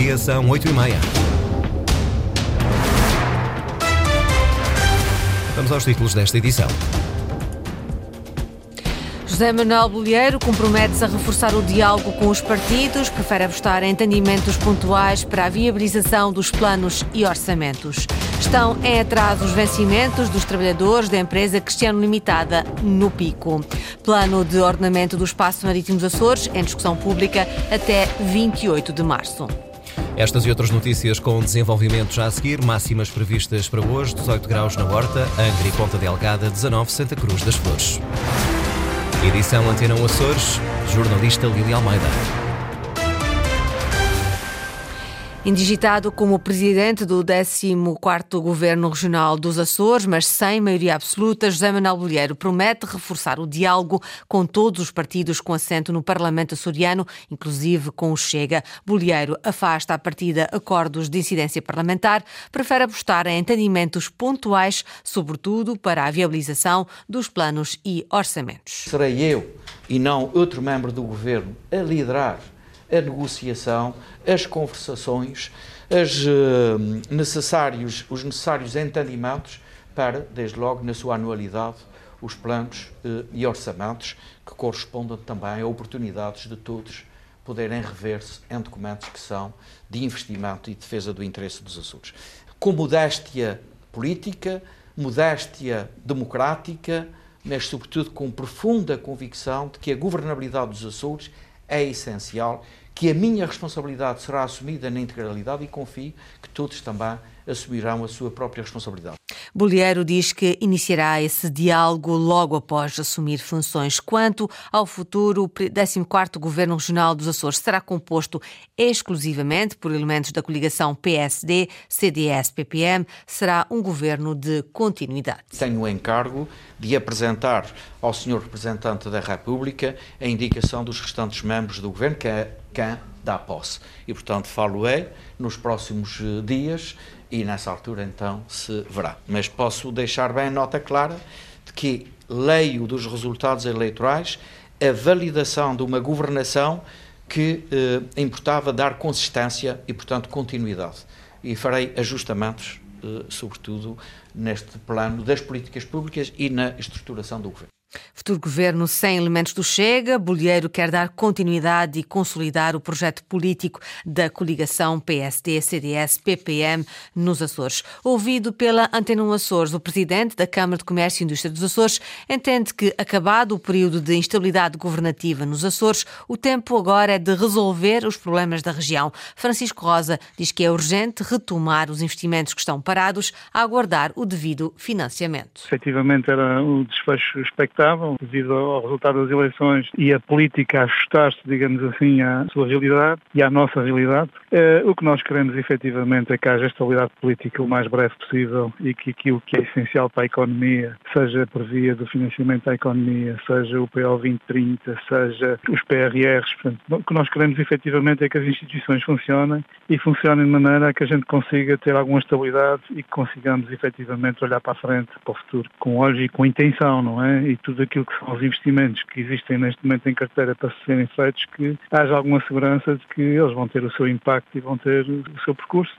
dia, são 8 e meia. Vamos aos títulos desta edição. José Manuel Bolheiro compromete-se a reforçar o diálogo com os partidos, prefere apostar em entendimentos pontuais para a viabilização dos planos e orçamentos. Estão em atraso os vencimentos dos trabalhadores da empresa Cristiano Limitada no Pico. Plano de ordenamento do espaço marítimo dos Açores em discussão pública até 28 de março. Estas e outras notícias com desenvolvimento já a seguir. Máximas previstas para hoje: 18 graus na Horta, Angra e Ponta Delgada, 19 Santa Cruz das Flores. Edição Antena Açores, jornalista Lili Almeida. Indigitado como presidente do 14º Governo Regional dos Açores, mas sem maioria absoluta, José Manuel Bolheiro promete reforçar o diálogo com todos os partidos com assento no Parlamento açoriano, inclusive com o Chega. Bolheiro afasta a partida acordos de incidência parlamentar, prefere apostar em entendimentos pontuais, sobretudo para a viabilização dos planos e orçamentos. Serei eu e não outro membro do Governo a liderar a negociação, as conversações, as, uh, necessários, os necessários entendimentos para, desde logo, na sua anualidade, os planos uh, e orçamentos que correspondam também a oportunidades de todos poderem rever-se em documentos que são de investimento e defesa do interesse dos Açores. Com modéstia política, modéstia democrática, mas sobretudo com profunda convicção de que a governabilidade dos Açores é essencial que a minha responsabilidade será assumida na integralidade e confio que todos também assumirão a sua própria responsabilidade. Bolheiro diz que iniciará esse diálogo logo após assumir funções. Quanto ao futuro, o 14º Governo Regional dos Açores será composto exclusivamente por elementos da coligação PSD, CDS, PPM. Será um governo de continuidade. Tenho o encargo de apresentar ao Sr. Representante da República a indicação dos restantes membros do governo, que é quem dá posse. E, portanto, falo-ei nos próximos eh, dias e nessa altura então se verá. Mas posso deixar bem nota clara de que leio dos resultados eleitorais a validação de uma governação que eh, importava dar consistência e, portanto, continuidade. E farei ajustamentos, eh, sobretudo, neste plano das políticas públicas e na estruturação do governo. Futuro governo sem elementos do Chega, Bolheiro quer dar continuidade e consolidar o projeto político da coligação PSD-CDS-PPM nos Açores. Ouvido pela Antena 1 Açores, o presidente da Câmara de Comércio e Indústria dos Açores entende que, acabado o período de instabilidade governativa nos Açores, o tempo agora é de resolver os problemas da região. Francisco Rosa diz que é urgente retomar os investimentos que estão parados a aguardar o devido financiamento. Efetivamente era o desfecho expectável devido ao resultado das eleições e a política a ajustar-se, digamos assim, à sua realidade e à nossa realidade. Eh, o que nós queremos efetivamente é que haja estabilidade política o mais breve possível e que aquilo que é essencial para a economia, seja por via do financiamento da economia, seja o PO 2030, seja os PRRs, portanto, o que nós queremos efetivamente é que as instituições funcionem e funcionem de maneira a que a gente consiga ter alguma estabilidade e que consigamos efetivamente olhar para a frente, para o futuro, com olhos e com intenção, não é? E tudo aquilo que são os investimentos que existem neste momento em carteira para serem feitos, que haja alguma segurança de que eles vão ter o seu impacto e vão ter o seu percurso.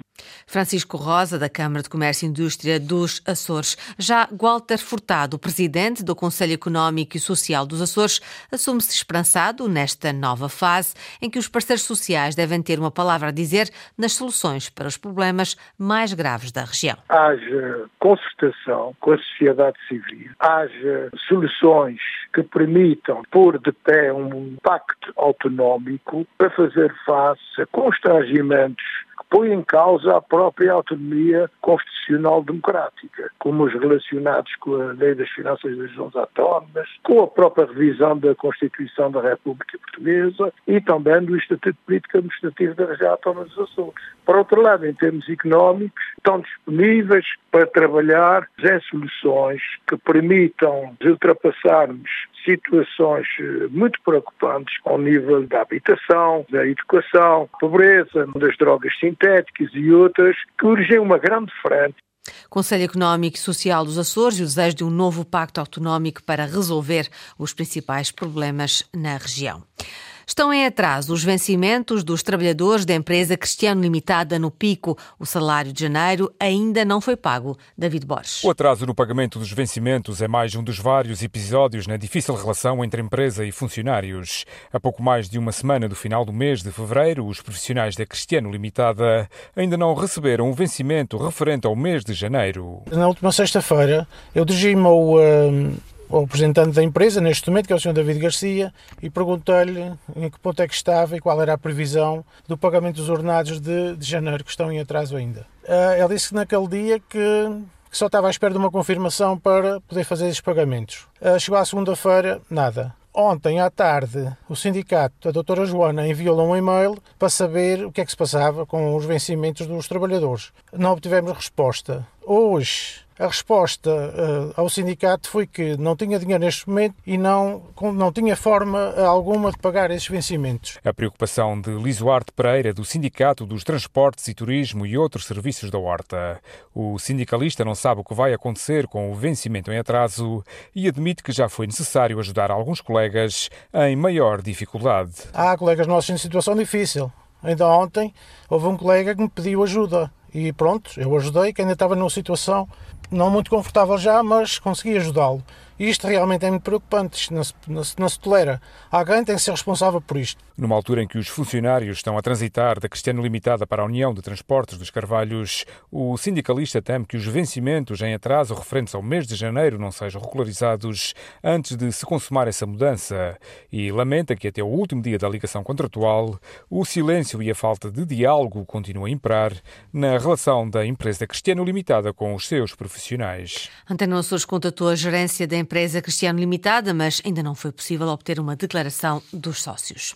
Francisco Rosa, da Câmara de Comércio e Indústria dos Açores. Já Walter Furtado, presidente do Conselho Económico e Social dos Açores, assume-se esperançado nesta nova fase em que os parceiros sociais devem ter uma palavra a dizer nas soluções para os problemas mais graves da região. Haja concertação com a sociedade civil, haja soluções que permitam pôr de pé um pacto autonómico para fazer face a constrangimentos põe em causa a própria autonomia constitucional democrática, como os relacionados com a Lei das Finanças das Regiões Autónomas, com a própria revisão da Constituição da República Portuguesa e também do Estatuto Político Administrativo da Região Autónoma dos Açores. Por outro lado, em termos económicos, estão disponíveis para trabalhar em soluções que permitam ultrapassarmos situações eh, muito preocupantes ao nível da habitação, da educação, pobreza, das drogas sintéticas e outras, que urgem uma grande frente. Conselho Económico e Social dos Açores e o desejo de um novo pacto autonómico para resolver os principais problemas na região. Estão em atraso os vencimentos dos trabalhadores da empresa Cristiano Limitada no Pico. O salário de janeiro ainda não foi pago. David Borges. O atraso no pagamento dos vencimentos é mais um dos vários episódios na difícil relação entre empresa e funcionários. A pouco mais de uma semana do final do mês de fevereiro, os profissionais da Cristiano Limitada ainda não receberam o vencimento referente ao mês de janeiro. Na última sexta-feira, eu dirigi-me ao. Uh ao representante da empresa, neste momento, que é o Sr. David Garcia, e perguntei-lhe em que ponto é que estava e qual era a previsão do pagamento dos ordenados de, de janeiro, que estão em atraso ainda. Uh, ele disse que naquele dia que, que, só estava à espera de uma confirmação para poder fazer esses pagamentos. Uh, chegou à segunda-feira, nada. Ontem à tarde, o sindicato, a doutora Joana, enviou-lhe um e-mail para saber o que é que se passava com os vencimentos dos trabalhadores. Não obtivemos resposta. Hoje, a resposta uh, ao sindicato foi que não tinha dinheiro neste momento e não, não tinha forma alguma de pagar esses vencimentos. A preocupação de Lisoarte Pereira, do Sindicato dos Transportes e Turismo e outros serviços da Horta. O sindicalista não sabe o que vai acontecer com o vencimento em atraso e admite que já foi necessário ajudar alguns colegas em maior dificuldade. Há colegas nossos em situação difícil. Ainda ontem houve um colega que me pediu ajuda e pronto, eu ajudei, que ainda estava numa situação não muito confortável já, mas consegui ajudá-lo. E isto realmente é muito preocupante, isto não se, não, se, não se tolera. Alguém tem que ser responsável por isto. Numa altura em que os funcionários estão a transitar da Cristiano Limitada para a União de Transportes dos Carvalhos, o sindicalista teme que os vencimentos em atraso referentes ao mês de janeiro não sejam regularizados antes de se consumar essa mudança e lamenta que até o último dia da ligação contratual o silêncio e a falta de diálogo continuam a imperar na relação da empresa Cristiano Limitada com os seus profissionais. Antena Açores contatou a gerência da empresa Cristiano Limitada, mas ainda não foi possível obter uma declaração dos sócios.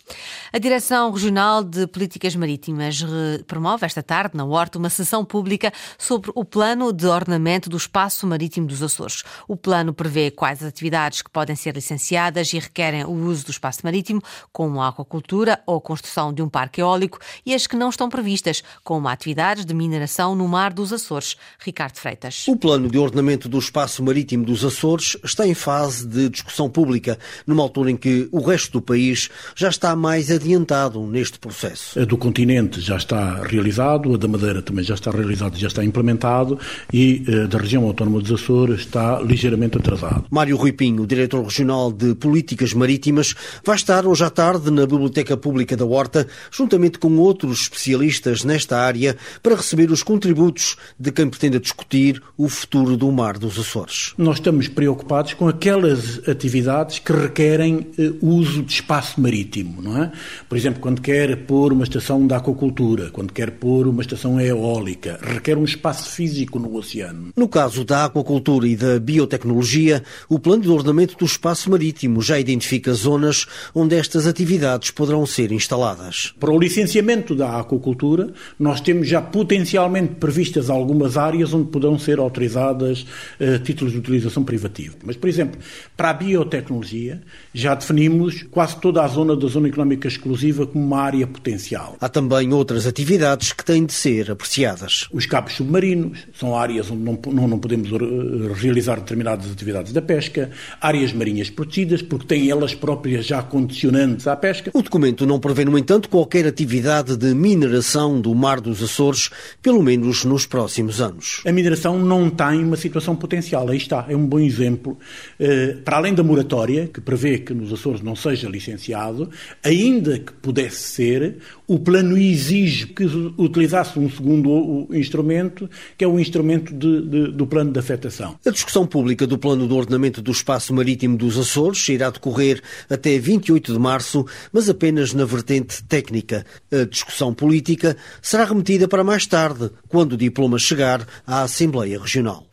A Direção Regional de Políticas Marítimas promove esta tarde, na Horta, uma sessão pública sobre o plano de ordenamento do espaço marítimo dos Açores. O plano prevê quais atividades que podem ser licenciadas e requerem o uso do espaço marítimo, como a aquacultura ou a construção de um parque eólico, e as que não estão previstas, como atividades de mineração no mar dos Açores. Ricardo Freitas. O plano de ordenamento do espaço marítimo dos Açores está em fase de discussão pública, numa altura em que o resto do país já está mais adiantado neste processo. A do continente já está realizado, a da Madeira também já está realizado, já está implementado e a eh, da região autónoma dos Açores está ligeiramente atrasado. Mário Rui Pinho, diretor regional de Políticas Marítimas, vai estar hoje à tarde na Biblioteca Pública da Horta, juntamente com outros especialistas nesta área, para receber os contributos de quem pretende discutir o futuro do mar dos Açores. Nós estamos preocupados com aquelas atividades que requerem uh, uso de espaço marítimo, não é? Por exemplo, quando quer pôr uma estação de aquacultura, quando quer pôr uma estação eólica, requer um espaço físico no oceano. No caso da aquacultura e da biotecnologia, o plano de ordenamento do espaço marítimo já identifica zonas onde estas atividades poderão ser instaladas. Para o licenciamento da aquacultura, nós temos já potencialmente previstas algumas áreas onde poderão ser autorizadas uh, títulos de utilização privativa. Mas, por exemplo, para a biotecnologia, já definimos quase toda a zona da zona económica exclusiva como uma área potencial. Há também outras atividades que têm de ser apreciadas. Os cabos submarinos são áreas onde não, não, não podemos eh, realizar determinadas atividades da pesca, áreas marinhas protegidas, porque têm elas próprias já condicionantes à pesca. O documento não prevê, no entanto, qualquer atividade de mineração do Mar dos Açores, pelo menos nos próximos anos. A mineração não tem uma situação potencial, aí está, é um bom exemplo. Eh, para além da moratória, que prevê que nos Açores não seja licenciado, ainda que pudesse ser, o plano exige que utilizasse um segundo instrumento, que é o instrumento de, de, do plano de afetação. A discussão pública do plano de ordenamento do espaço marítimo dos Açores irá decorrer até 28 de março, mas apenas na vertente técnica. A discussão política será remetida para mais tarde, quando o diploma chegar à Assembleia Regional.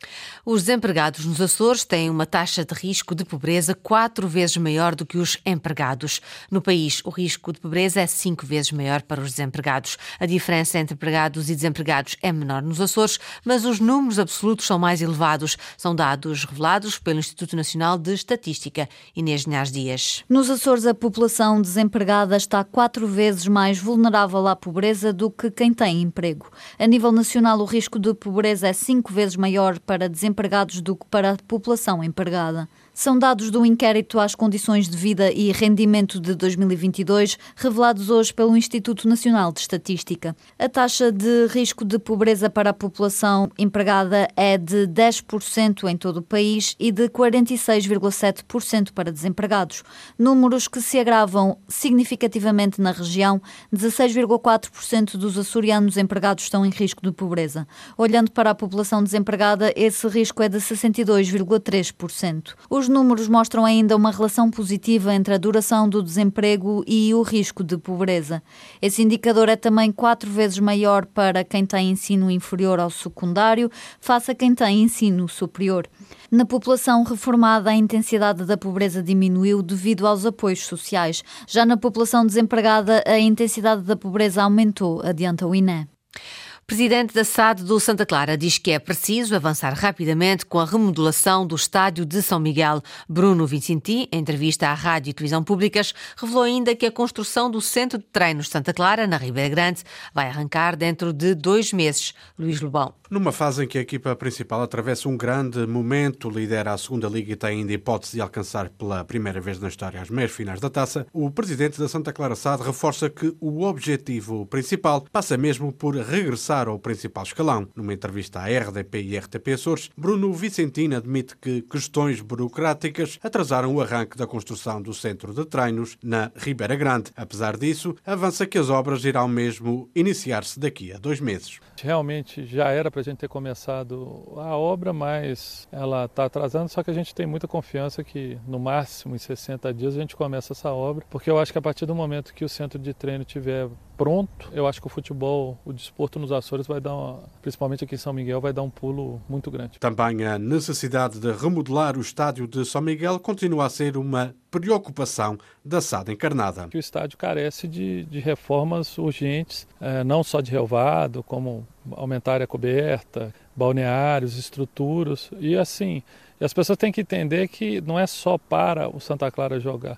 Os desempregados nos Açores têm uma taxa de risco de pobreza quatro vezes maior do que os empregados. No país, o risco de pobreza é cinco vezes maior para os desempregados. A diferença entre empregados e desempregados é menor nos Açores, mas os números absolutos são mais elevados. São dados revelados pelo Instituto Nacional de Estatística. Inês Linhares Dias. Nos Açores, a população desempregada está quatro vezes mais vulnerável à pobreza do que quem tem emprego. A nível nacional, o risco de pobreza é cinco vezes maior para desempregados do que para a população empregada. São dados do inquérito às condições de vida e rendimento de 2022, revelados hoje pelo Instituto Nacional de Estatística. A taxa de risco de pobreza para a população empregada é de 10% em todo o país e de 46,7% para desempregados. Números que se agravam significativamente na região. 16,4% dos açorianos empregados estão em risco de pobreza. Olhando para a população desempregada, esse risco é de 62,3%. Os números mostram ainda uma relação positiva entre a duração do desemprego e o risco de pobreza. Esse indicador é também quatro vezes maior para quem tem ensino inferior ao secundário, face a quem tem ensino superior. Na população reformada, a intensidade da pobreza diminuiu devido aos apoios sociais. Já na população desempregada, a intensidade da pobreza aumentou, adianta o INE. Presidente da SAD do Santa Clara diz que é preciso avançar rapidamente com a remodelação do estádio de São Miguel. Bruno Vincenti, em entrevista à Rádio e Televisão Públicas, revelou ainda que a construção do Centro de Treinos Santa Clara, na Ribeira Grande, vai arrancar dentro de dois meses. Luís Lobão. Numa fase em que a equipa principal atravessa um grande momento, lidera a segunda liga e tem ainda hipótese de alcançar pela primeira vez na história as meias finais da taça, o presidente da Santa Clara SAD reforça que o objetivo principal passa mesmo por regressar ao principal escalão. Numa entrevista à RDP e RTP Açores, Bruno Vicentino admite que questões burocráticas atrasaram o arranque da construção do centro de treinos na Ribeira Grande. Apesar disso, avança que as obras irão mesmo iniciar-se daqui a dois meses. Realmente já era para a gente ter começado a obra, mas ela está atrasando, só que a gente tem muita confiança que no máximo em 60 dias a gente começa essa obra, porque eu acho que a partir do momento que o centro de treino tiver pronto, eu acho que o futebol, o desporto nos Açores vai dar, uma, principalmente aqui em São Miguel, vai dar um pulo muito grande. Também a necessidade de remodelar o estádio de São Miguel continua a ser uma preocupação da SAD encarnada. O estádio carece de, de reformas urgentes, é, não só de relvado, como aumentar a área coberta, balneários, estruturas, e assim, e as pessoas têm que entender que não é só para o Santa Clara jogar.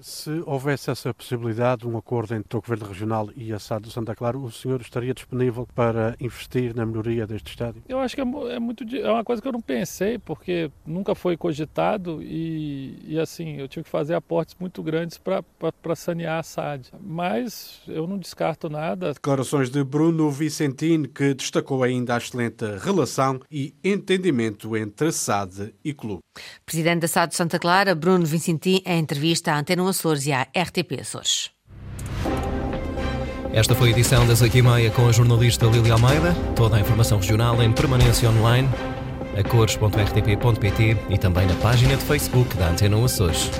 Se houvesse essa possibilidade, um acordo entre o Governo Regional e a SAD do Santa Clara, o senhor estaria disponível para investir na melhoria deste estádio? Eu acho que é, é muito é uma coisa que eu não pensei, porque nunca foi cogitado e, e assim, eu tive que fazer aportes muito grandes para sanear a SAD. Mas eu não descarto nada. Declarações de Bruno Vicentino, que destacou ainda a excelente relação e entendimento entre SAD e clube. Presidente da SAD de Santa Clara, Bruno Vicentino, em entrevista à Antena Açores e à RTP Açores. Esta foi a edição das 8h30 com a jornalista Lili Almeida. Toda a informação regional em permanência online a cores.rtp.pt e também na página de Facebook da Antena Açores.